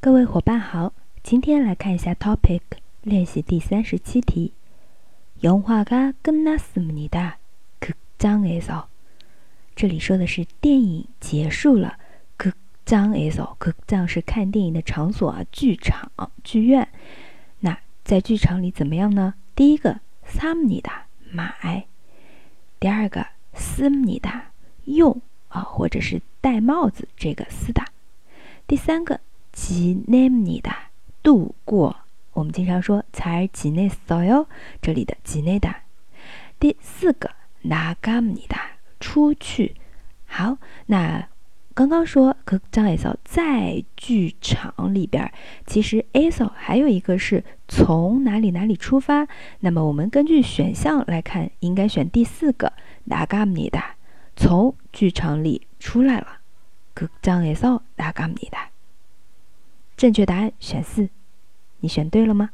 各位伙伴好，今天来看一下 topic 练习第三十七题。영화가끝났습니다 극장에 서。 这里说的是电影结束了。극장에 서， 극장是看电影的场所啊，剧场、剧院。那在剧场里怎么样呢？第一个삽니 다， 买；第二个씁니 다， 用啊，或者是戴帽子，这个쓰다；第三个。 지냅니 다， 度过。我们经常说잘지냈어 요， 这里的지내 다。 第四个나갑니 다， 出去。好，那刚刚说극장에서在剧场里边，其实에서还有一个是从哪里哪里出发。那么我们根据选项来看，应该选第四个나갑니 다， 从剧场里出来了。극장에서나갑니 다。 正确答案选四，你选对了吗？